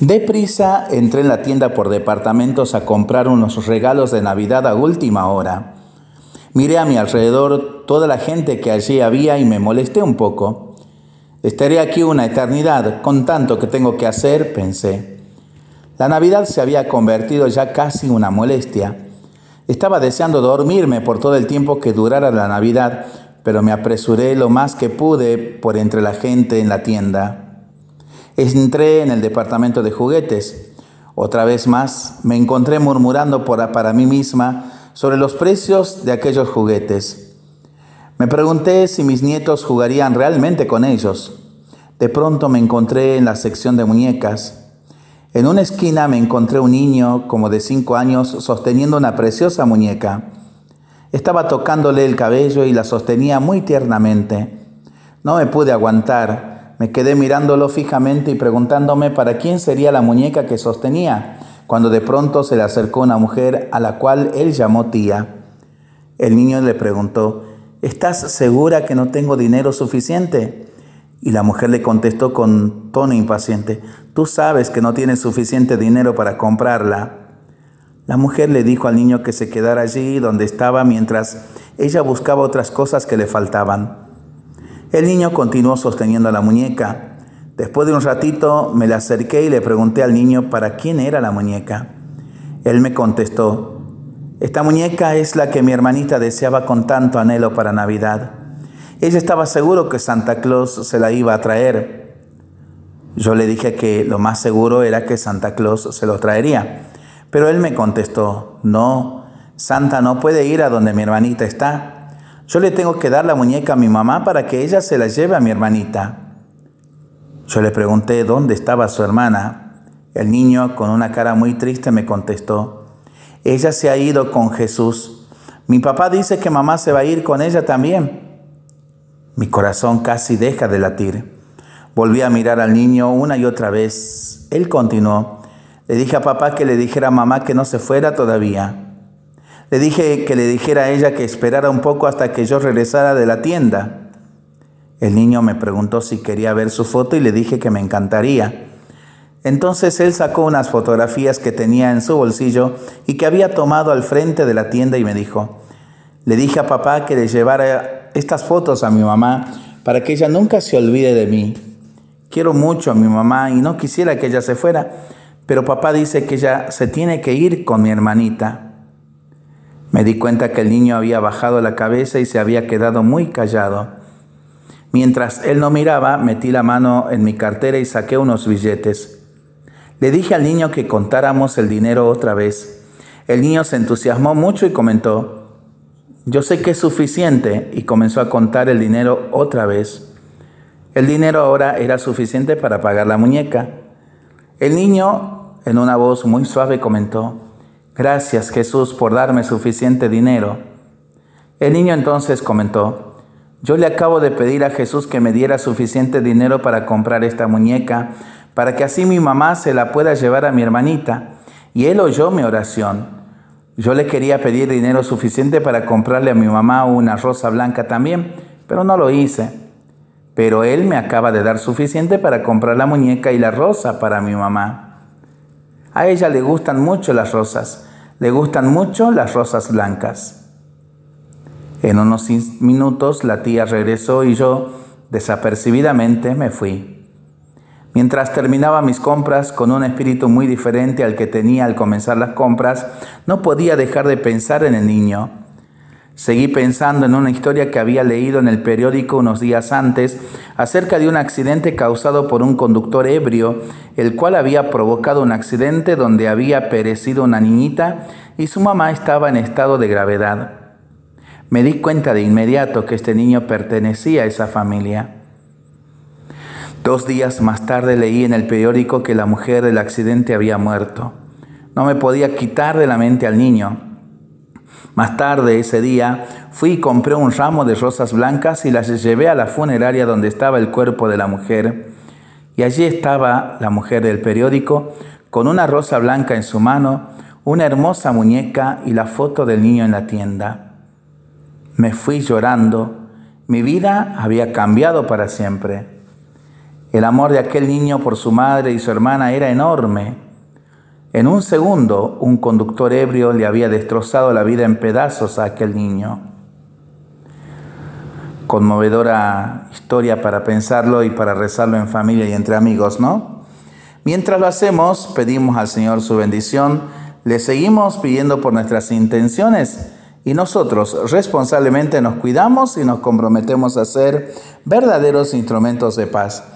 Deprisa entré en la tienda por departamentos a comprar unos regalos de Navidad a última hora. Miré a mi alrededor toda la gente que allí había y me molesté un poco. Estaré aquí una eternidad con tanto que tengo que hacer, pensé. La Navidad se había convertido ya casi una molestia. Estaba deseando dormirme por todo el tiempo que durara la Navidad, pero me apresuré lo más que pude por entre la gente en la tienda. Entré en el departamento de juguetes. Otra vez más me encontré murmurando para mí misma sobre los precios de aquellos juguetes. Me pregunté si mis nietos jugarían realmente con ellos. De pronto me encontré en la sección de muñecas. En una esquina me encontré un niño como de cinco años sosteniendo una preciosa muñeca. Estaba tocándole el cabello y la sostenía muy tiernamente. No me pude aguantar. Me quedé mirándolo fijamente y preguntándome para quién sería la muñeca que sostenía, cuando de pronto se le acercó una mujer a la cual él llamó tía. El niño le preguntó, ¿estás segura que no tengo dinero suficiente? Y la mujer le contestó con tono impaciente, tú sabes que no tienes suficiente dinero para comprarla. La mujer le dijo al niño que se quedara allí donde estaba mientras ella buscaba otras cosas que le faltaban. El niño continuó sosteniendo la muñeca. Después de un ratito me le acerqué y le pregunté al niño para quién era la muñeca. Él me contestó, esta muñeca es la que mi hermanita deseaba con tanto anhelo para Navidad. Ella estaba seguro que Santa Claus se la iba a traer. Yo le dije que lo más seguro era que Santa Claus se lo traería. Pero él me contestó, no, Santa no puede ir a donde mi hermanita está. Yo le tengo que dar la muñeca a mi mamá para que ella se la lleve a mi hermanita. Yo le pregunté dónde estaba su hermana. El niño, con una cara muy triste, me contestó, ella se ha ido con Jesús. Mi papá dice que mamá se va a ir con ella también. Mi corazón casi deja de latir. Volví a mirar al niño una y otra vez. Él continuó, le dije a papá que le dijera a mamá que no se fuera todavía. Le dije que le dijera a ella que esperara un poco hasta que yo regresara de la tienda. El niño me preguntó si quería ver su foto y le dije que me encantaría. Entonces él sacó unas fotografías que tenía en su bolsillo y que había tomado al frente de la tienda y me dijo, le dije a papá que le llevara estas fotos a mi mamá para que ella nunca se olvide de mí. Quiero mucho a mi mamá y no quisiera que ella se fuera, pero papá dice que ella se tiene que ir con mi hermanita. Me di cuenta que el niño había bajado la cabeza y se había quedado muy callado. Mientras él no miraba, metí la mano en mi cartera y saqué unos billetes. Le dije al niño que contáramos el dinero otra vez. El niño se entusiasmó mucho y comentó, yo sé que es suficiente y comenzó a contar el dinero otra vez. El dinero ahora era suficiente para pagar la muñeca. El niño, en una voz muy suave, comentó, Gracias Jesús por darme suficiente dinero. El niño entonces comentó, Yo le acabo de pedir a Jesús que me diera suficiente dinero para comprar esta muñeca, para que así mi mamá se la pueda llevar a mi hermanita. Y él oyó mi oración. Yo le quería pedir dinero suficiente para comprarle a mi mamá una rosa blanca también, pero no lo hice pero él me acaba de dar suficiente para comprar la muñeca y la rosa para mi mamá. A ella le gustan mucho las rosas, le gustan mucho las rosas blancas. En unos minutos la tía regresó y yo, desapercibidamente, me fui. Mientras terminaba mis compras con un espíritu muy diferente al que tenía al comenzar las compras, no podía dejar de pensar en el niño Seguí pensando en una historia que había leído en el periódico unos días antes acerca de un accidente causado por un conductor ebrio, el cual había provocado un accidente donde había perecido una niñita y su mamá estaba en estado de gravedad. Me di cuenta de inmediato que este niño pertenecía a esa familia. Dos días más tarde leí en el periódico que la mujer del accidente había muerto. No me podía quitar de la mente al niño. Más tarde ese día fui y compré un ramo de rosas blancas y las llevé a la funeraria donde estaba el cuerpo de la mujer. Y allí estaba la mujer del periódico con una rosa blanca en su mano, una hermosa muñeca y la foto del niño en la tienda. Me fui llorando. Mi vida había cambiado para siempre. El amor de aquel niño por su madre y su hermana era enorme. En un segundo, un conductor ebrio le había destrozado la vida en pedazos a aquel niño. Conmovedora historia para pensarlo y para rezarlo en familia y entre amigos, ¿no? Mientras lo hacemos, pedimos al Señor su bendición, le seguimos pidiendo por nuestras intenciones y nosotros responsablemente nos cuidamos y nos comprometemos a ser verdaderos instrumentos de paz.